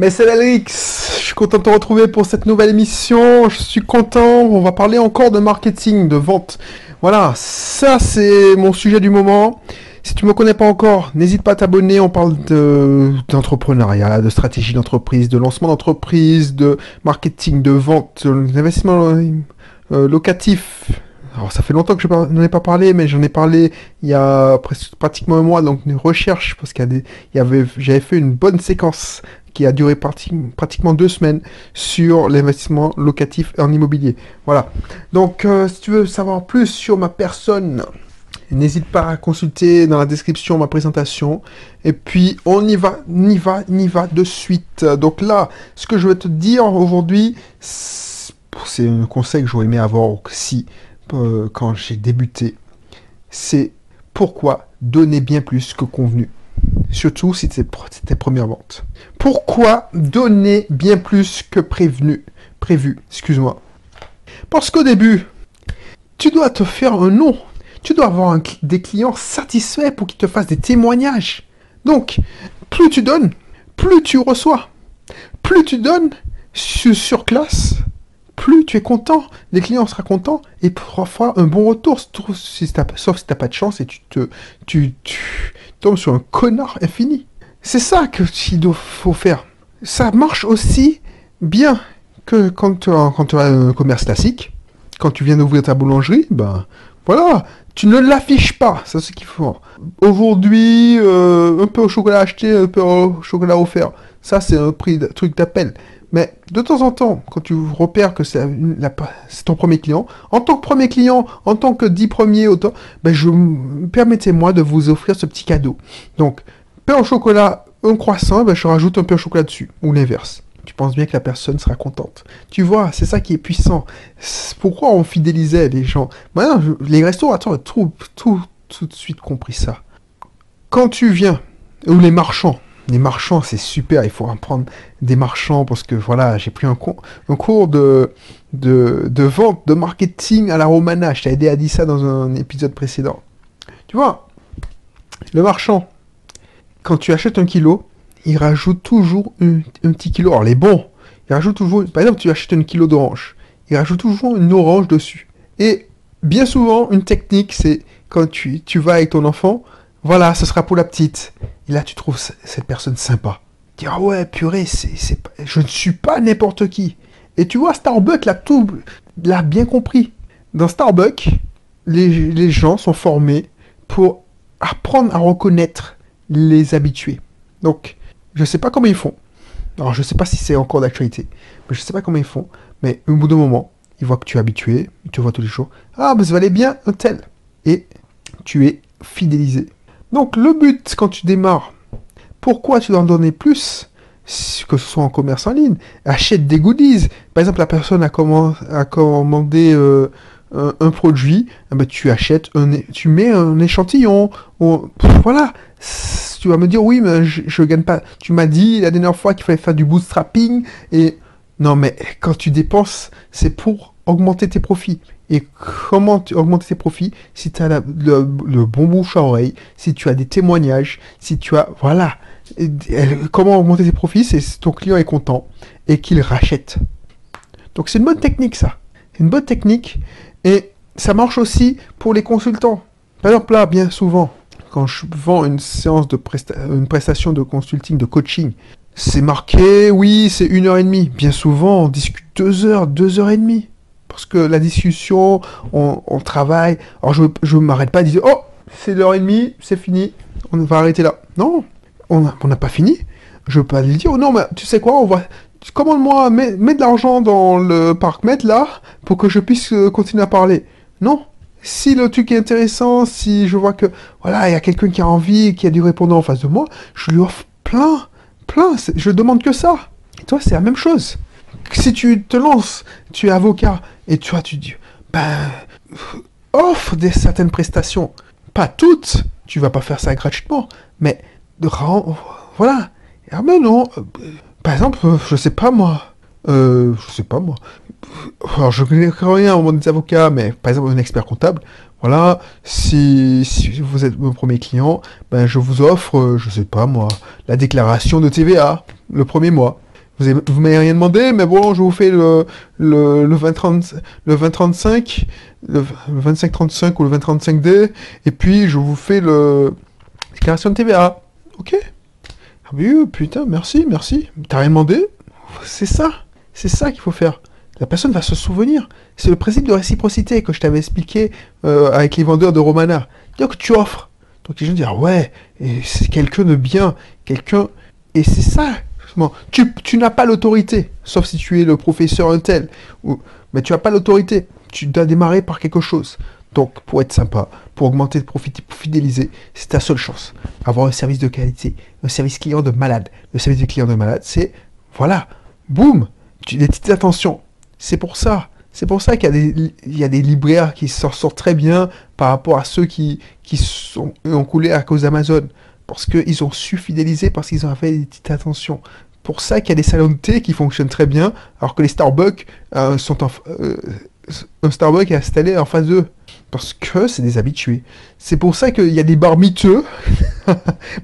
Mais c'est Alix, je suis content de te retrouver pour cette nouvelle émission. Je suis content, on va parler encore de marketing, de vente. Voilà, ça c'est mon sujet du moment. Si tu me connais pas encore, n'hésite pas à t'abonner. On parle de d'entrepreneuriat, de stratégie d'entreprise, de lancement d'entreprise, de marketing, de vente, d'investissement euh, locatif. Alors ça fait longtemps que je n'en ai pas parlé, mais j'en ai parlé il y a pratiquement un mois, donc une recherche, parce qu'il y, y avait, j'avais fait une bonne séquence qui a duré pratiquement deux semaines sur l'investissement locatif en immobilier. Voilà. Donc euh, si tu veux savoir plus sur ma personne, n'hésite pas à consulter dans la description ma présentation. Et puis on y va, on y va, on y va de suite. Donc là, ce que je vais te dire aujourd'hui, c'est un conseil que j'aurais aimé avoir aussi euh, quand j'ai débuté, c'est pourquoi donner bien plus que convenu. Surtout si c'est tes premières ventes. Pourquoi donner bien plus que prévenu, prévu, excuse-moi? Parce qu'au début, tu dois te faire un nom. Tu dois avoir des clients satisfaits pour qu'ils te fassent des témoignages. Donc, plus tu donnes, plus tu reçois. Plus tu donnes sur classe, plus tu es content, les clients seront contents et parfois un bon retour, sauf si tu n'as pas de chance et tu te tu, tombes sur un connard infini. C'est ça qu'il faut faire. Ça marche aussi bien que quand tu as, quand tu as un commerce classique, quand tu viens d'ouvrir ta boulangerie, ben voilà, tu ne l'affiches pas, c'est ce qu'il faut. Aujourd'hui, euh, un peu au chocolat acheté, un peu au chocolat offert. Ça, c'est un prix, truc d'appel. Mais de temps en temps, quand tu repères que c'est ton premier client, en tant que premier client, en tant que dix premiers autant, ben je permettez-moi de vous offrir ce petit cadeau. Donc, pain au chocolat, un croissant, ben je rajoute un pain au chocolat dessus, ou l'inverse. Tu penses bien que la personne sera contente. Tu vois, c'est ça qui est puissant. Pourquoi on fidélisait les gens Maintenant, les restaurateurs ont tout, tout, tout de suite compris ça. Quand tu viens, ou les marchands, les marchands, c'est super, il faut apprendre des marchands parce que voilà, j'ai pris un, un cours de, de, vente, de marketing à la romana. Je t'ai aidé à dire ça dans un épisode précédent. Tu vois, le marchand, quand tu achètes un kilo, il rajoute toujours un, petit kilo. Alors les bons, il rajoute toujours, par exemple, tu achètes un kilo d'orange, il rajoute toujours une orange dessus. Et bien souvent, une technique, c'est quand tu, tu vas avec ton enfant, voilà, ce sera pour la petite. Et là, tu trouves cette personne sympa. Tu dis, ah ouais, purée, c'est, je ne suis pas n'importe qui. Et tu vois, Starbucks l'a tout, l'a bien compris. Dans Starbucks, les, gens sont formés pour apprendre à reconnaître les habitués. Donc, je ne sais pas comment ils font. Alors, je ne sais pas si c'est encore d'actualité, mais je ne sais pas comment ils font. Mais au bout d'un moment, ils voient que tu es habitué, ils te voient tous les jours. Ah, mais ça valait bien un tel. Et tu es fidélisé. Donc le but quand tu démarres, pourquoi tu dois en donner plus que ce soit en commerce en ligne, achète des goodies. Par exemple, la personne a, commandé euh, un, produit, eh ben, tu achètes, tu mets un échantillon. voilà, tu vas me dire oui, mais je, ne gagne pas. Tu m'as dit la dernière fois qu'il fallait faire du bootstrapping et non, mais quand tu dépenses, c'est pour augmenter tes profits. Et comment augmenter tes profits? Si tu as le, bon bouche à oreille, si tu as des témoignages, si tu as... Voilà. comment augmenter tes profits? C'est si ton client est content et qu'il rachète. Donc c'est une bonne technique ça. Une bonne technique et ça marche aussi pour les consultants. Par exemple là, bien souvent, quand je vends une séance de une prestation de consulting, de coaching, c'est marqué, oui, c'est une heure et demie. Bien souvent, on discute deux heures, deux heures et demie. Parce que la discussion, on, travaille. Alors je ne m'arrête pas à dire, oh, c'est l'heure et demie, c'est fini, on va arrêter là. Non, on n'a pas fini. Je peux pas lui dire, oh non, mais tu sais quoi, on va... Commande-moi, mets, mets, de l'argent dans le parc mètre là, pour que je puisse euh, continuer à parler. Non. Si le truc est intéressant, si je vois que, voilà, il y a quelqu'un qui a envie, qui a du répondant en face de moi, je lui offre plein, Je demande que ça. Et toi, c'est la même chose si tu te lances, tu es avocat, et tu vois, tu dis, ben, offre des certaines prestations. Pas toutes, tu vas pas faire ça gratuitement, mais voilà. Ah ben non, euh, par exemple, je sais pas moi, euh, je sais pas moi, alors je connais rien au monde des avocats, mais par exemple un expert comptable, voilà, si, vous êtes mon premier client, ben je vous offre, je sais pas moi, la déclaration de TVA le premier mois. Vous vous m'avez rien demandé, mais bon, je vous fais le, le, le 20-30 le 20-35, le, le 25-35 ou le 20-35D, et puis je vous fais le déclaration de TVA. Ok? Ah putain, merci, merci. T'as rien demandé? C'est ça, c'est ça qu'il faut faire. La personne va se souvenir. C'est le principe de réciprocité que je t'avais expliqué euh, avec les vendeurs de Romana. Que tu offres. Donc les gens disent, ah ouais, c'est quelqu'un de bien, quelqu'un... Et c'est ça, justement. Tu, n'as pas l'autorité, sauf si tu es le professeur un tel. Ou... Mais tu n'as pas l'autorité. Tu dois démarrer par quelque chose. Donc, pour être sympa, pour augmenter pour fidéliser, c'est ta seule chance. Avoir un service de qualité, un service client de malade. Le service client de malade, c'est, voilà, boum, tu, des petites attentions. C'est pour ça. C'est pour ça qu'il y a des, libraires qui s'en sortent très bien par rapport à ceux qui, ont coulé à cause d'Amazon. Parce qu'ils ont su fidéliser, parce qu'ils ont fait des petites attentions. Pour ça qu'il y a des salons de thé qui fonctionnent très bien, alors que les Starbucks euh, sont en, euh, un Starbucks est installé en face d'eux. Parce que c'est des habitués. C'est pour ça qu'il y a des bars miteux.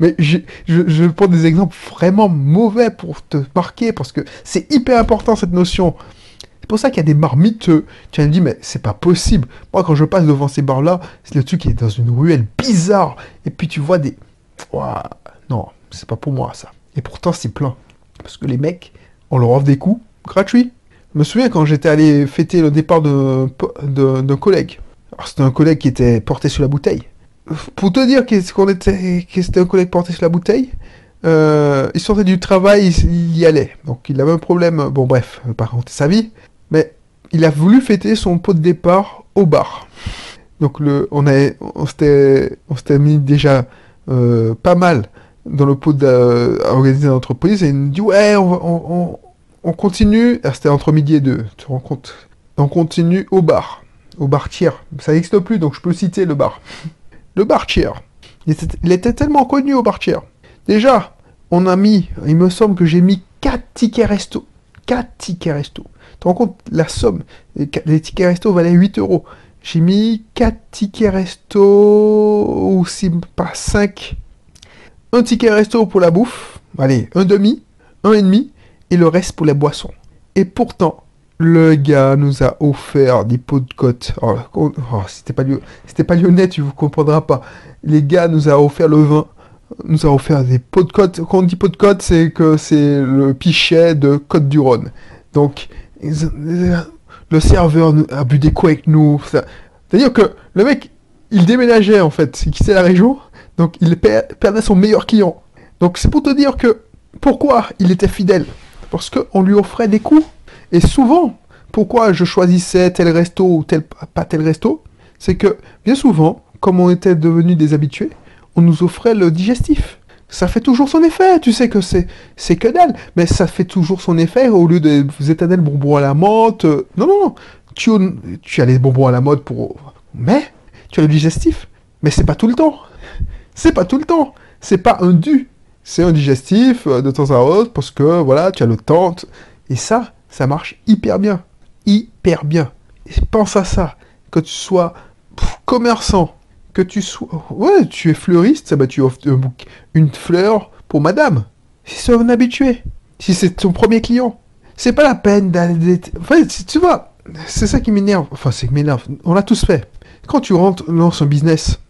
Mais je, je, je prends des exemples vraiment mauvais pour te marquer, parce que c'est hyper important cette notion. C'est pour ça qu'il y a des bars miteux. Tu vas me dire, mais c'est pas possible. Moi, quand je passe devant ces bars-là, c'est le truc qui est dans une ruelle bizarre. Et puis tu vois des. Ouah, non, c'est pas pour moi ça. Et pourtant, c'est plein. Parce que les mecs, on leur offre des coups gratuits. Je me souviens quand j'étais allé fêter le départ d'un collègue. Alors, c'était un collègue qui était porté sur la bouteille. Pour te dire qu'est-ce qu'on était, que c'était un collègue porté sur la bouteille, euh, il sortait du travail, il, y allait. Donc il avait un problème. Bon, bref, pas raconter sa vie. Mais il a voulu fêter son pot de départ au bar. Donc le, on, on s'était mis déjà euh, pas mal dans le pot de- à organiser l'entreprise et il nous dit ouais on, continue. C'était entre midi et deux, tu te rends compte. On continue au bar, au bar tiers. Ça n'existe plus donc je peux citer le bar. Le bar tiers. Il était, il était tellement connu au bar tiers. Déjà, on a mis, il me semble que j'ai mis 4 tickets resto. 4 tickets resto. Tu te rends compte la somme Les tickets resto valaient 8 euros. J'ai mis 4 tickets resto, ou si pas 5. Un ticket resto pour la bouffe, allez, un demi, un et demi, et le reste pour les boissons. Et pourtant, le gars nous a offert des pots de côte. Oh, oh, c'était pas, lyonnais, tu vous comprendras pas. Les gars nous a offert le vin, nous a offert des pots de côte. Quand on dit pot de côte, c'est que c'est le pichet de Côte du Rhône. Donc, le serveur a bu des coups avec nous. C'est-à-dire que le mec, il déménageait en fait, il quittait la région, donc il per- perdait son meilleur client. Donc c'est pour te dire que pourquoi il était fidèle Parce qu'on lui offrait des coups. Et souvent, pourquoi je choisissais tel resto ou tel, pas tel resto C'est que bien souvent, comme on était devenus des habitués, on nous offrait le digestif. Ça fait toujours son effet, tu sais que c'est c'est que dalle, mais ça fait toujours son effet au lieu de vous éternel bonbons à la menthe. Non, non, non, tu, as les bonbons à la mode pour... Mais tu as le digestif, mais c'est pas tout le temps. C'est pas tout le temps. C'est pas un dû. C'est un digestif euh, de temps à autre parce que voilà, tu as le temps. Et ça, ça marche hyper bien. Hyper bien. Et pense à ça. Que tu sois commerçant, que tu sois... Ouais, tu es fleuriste, bah tu offres une fleur pour madame. si C'est son habitué. Si c'est ton premier client. C'est pas la peine d'aller... Enfin, tu vois, c'est ça qui m'énerve. Enfin, c'est qui m'énerve. On l'a tous fait. Quand tu rentres, dans un business,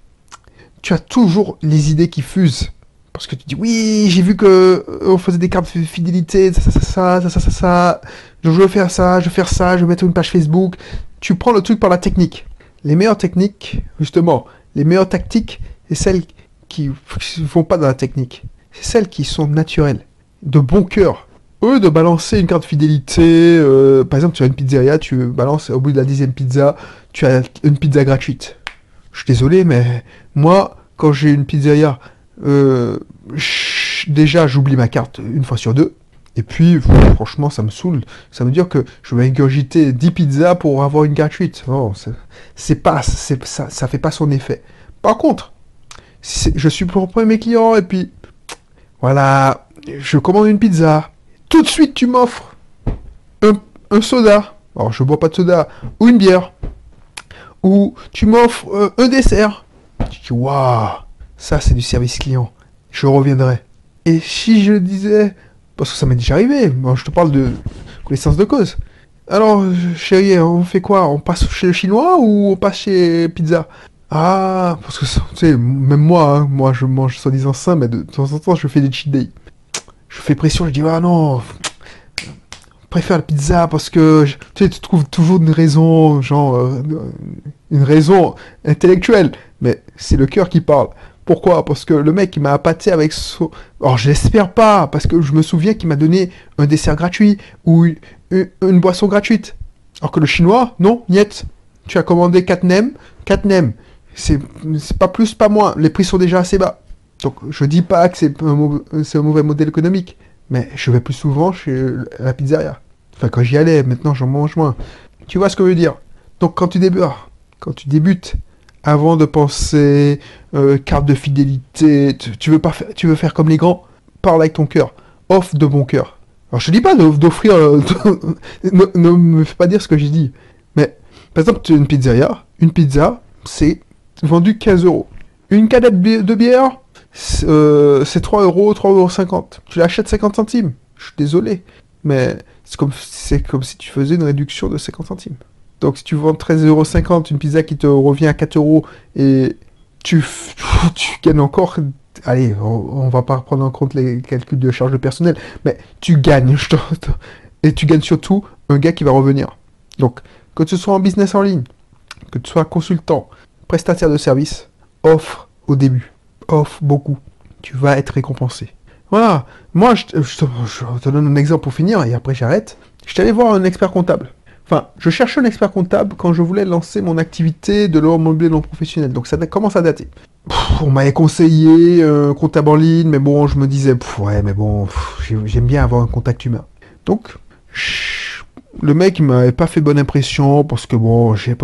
tu as toujours les idées qui fusent. Parce que tu dis, oui, j'ai vu que euh, on faisait des cartes de fidélité, ça, ça, ça, ça, ça, ça, ça. Je veux faire ça, je veux faire ça, je vais mettre une page Facebook. Tu prends le truc par la technique. Les meilleures techniques, justement, les meilleures tactiques, c'est celles qui ne vont pas dans la technique. C'est celles qui sont naturelles, de bon cœur. Eux, de balancer une carte fidélité, euh, par exemple, tu as une pizzeria, tu balances au bout de la dixième pizza, tu as une pizza gratuite. Je suis désolé, mais moi, quand j'ai une pizzeria, euh, déjà, j'oublie ma carte une fois sur deux. Et puis, franchement, ça me saoule. Ça veut dire que je vais ingurgiter 10 pizzas pour avoir une gratuite. C'est- pas, ça, ça fait pas son effet. Par contre, je suis pour mes clients et puis, voilà, je commande une pizza. Tout de suite, tu m'offres un, soda. Alors, je bois pas de soda. Ou une bière. Ou tu m'offres euh, un dessert. Tu dis, waouh, ça c'est du service client. Je reviendrai. Et si je disais, Parce que ça m'est déjà arrivé. Moi, je te parle de connaissance de cause. Alors, chérie, on fait quoi? On passe chez le chinois ou on passe chez pizza? Ah, parce que, tu sais, même moi, hein, moi, je mange soi-disant sain, mais de, temps en temps, je fais des cheat days. Je fais pression, je dis, ah non, préfère la pizza parce que, tu sais, tu trouves toujours une raison, genre, euh, une raison intellectuelle, mais c'est le cœur qui parle. Pourquoi? Parce que le mec, il m'a appâté avec son... Alors, j'espère pas, parce que je me souviens qu'il m'a donné un dessert gratuit ou une, boisson gratuite. Alors que le chinois, non, niet. Tu as commandé 4 nems, 4 nems. C'est pas plus, pas moins. Les prix sont déjà assez bas. Donc, je dis pas que c'est un, un, mauvais modèle économique, mais je vais plus souvent chez la pizzeria. Enfin, quand j'y allais, maintenant j'en mange moins. Tu vois ce que je veux dire? Donc, quand tu débutes, quand tu débutes, avant de penser euh, carte de fidélité, tu, veux pas faire, tu veux faire comme les grands, parle avec ton cœur, offre de bon cœur. Alors je dis pas d'offrir, euh, ne, me fais pas dire ce que j'ai dit, mais par exemple tu as une pizzeria, une pizza c'est vendu 15 euros. Une cadette de bière euh, c'est 3 euros, 3,50 euros. Tu l'achètes 50 centimes. Je suis désolé, mais c'est comme, comme si tu faisais une réduction de 50 centimes. Donc si tu vends 13,50€ une pizza qui te revient à 4 euros et tu, gagnes encore. Allez, on, va pas prendre en compte les calculs de charge de personnel, mais tu gagnes. Je et tu gagnes surtout un gars qui va revenir. Donc, que tu sois en business en ligne, que tu sois consultant, prestataire de service, offre au début. Offre beaucoup. Tu vas être récompensé. Voilà. Moi, je, je te donne un exemple pour finir et après j'arrête. Je suis allé voir un expert comptable. Enfin, je cherchais un expert comptable quand je voulais lancer mon activité de l'immobilier non professionnel. Donc ça commence à dater. on m'avait conseillé un comptable en ligne, mais bon, je me disais, ouais, mais bon, j'aime bien avoir un contact humain. Donc, le mec, il m'avait pas fait bonne impression parce que bon, j'ai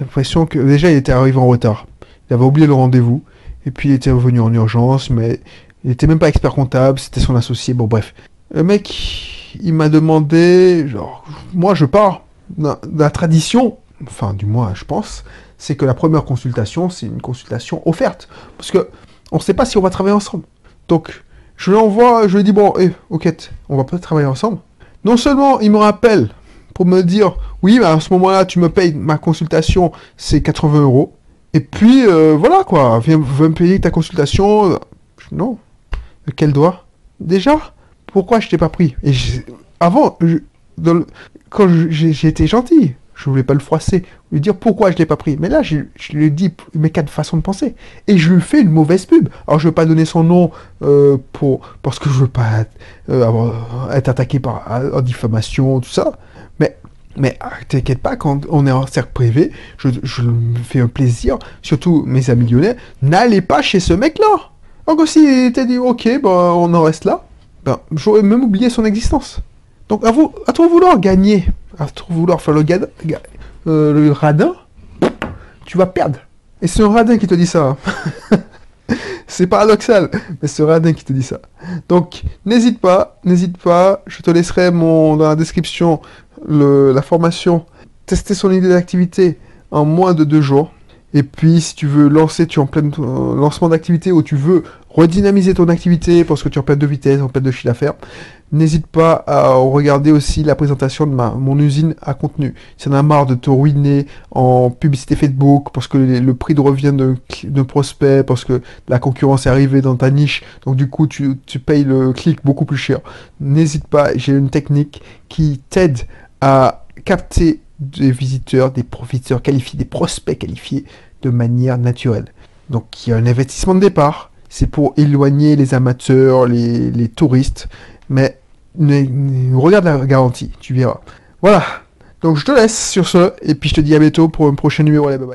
l'impression que déjà, il était arrivé en retard. Il avait oublié le rendez-vous. Et puis, il était revenu en urgence, mais il était même pas expert comptable, c'était son associé. Bon, bref. Le mec, il m'a demandé, genre, moi, je pars la tradition, enfin du moins je pense, c'est que la première consultation, c'est une consultation offerte. Parce que on ne sait pas si on va travailler ensemble. Donc je l'envoie, je lui dis bon, eh, ok, on va peut-être travailler ensemble. Non seulement il me rappelle pour me dire oui, à ce moment-là, tu me payes ma consultation, c'est 80 euros. Et puis euh, voilà quoi, viens, me payer ta consultation. Non, quel doigt? Déjà, pourquoi je t'ai pas pris? Et avant, quand j'ai été gentil, je voulais pas le froisser, lui dire pourquoi je l'ai pas pris. Mais là, je, lui ai dit mes quatre façons de penser. Et je lui fais une mauvaise pub. Alors, je veux pas donner son nom euh, pour, parce que je veux pas euh, être attaqué par en diffamation, tout ça. Mais, mais ah, t'inquiète pas, quand on est en cercle privé, je, me fais un plaisir, surtout mes amis lyonnais, n'allez pas chez ce mec-là. Donc, s'il était dit, ok, ben, on en reste là, ben, j'aurais même oublié son existence. Donc à, vous, à trop vouloir gagner, à trop vouloir faire le, euh, le radin, tu vas perdre. Et c'est un radin qui te dit ça. c'est paradoxal, mais c'est un radin qui te dit ça. Donc n'hésite pas, n'hésite pas, je te laisserai dans la description la formation Tester son idée d'activité en moins de deux jours. Et puis, si tu veux lancer, tu es en plein euh, lancement d'activité ou tu veux redynamiser ton activité parce que tu es en perte de vitesse, en perte de chiffre d'affaires, n'hésite pas à regarder aussi la présentation de ma, mon usine à contenu. Si tu en as marre de te ruiner en publicité Facebook parce que le, prix de revient d'un prospect, parce que la concurrence est arrivée dans ta niche, donc du coup tu, tu payes le clic beaucoup plus cher, n'hésite pas, j'ai une technique qui t'aide à capter des visiteurs, des profiteurs qualifiés, des prospects qualifiés de manière naturelle. Donc il y a un investissement de départ, c'est pour éloigner les amateurs, les, touristes, mais regarde la garantie, tu verras. Voilà, donc je te laisse sur ce, et puis je te dis à bientôt pour un prochain numéro. Allez, bye bye.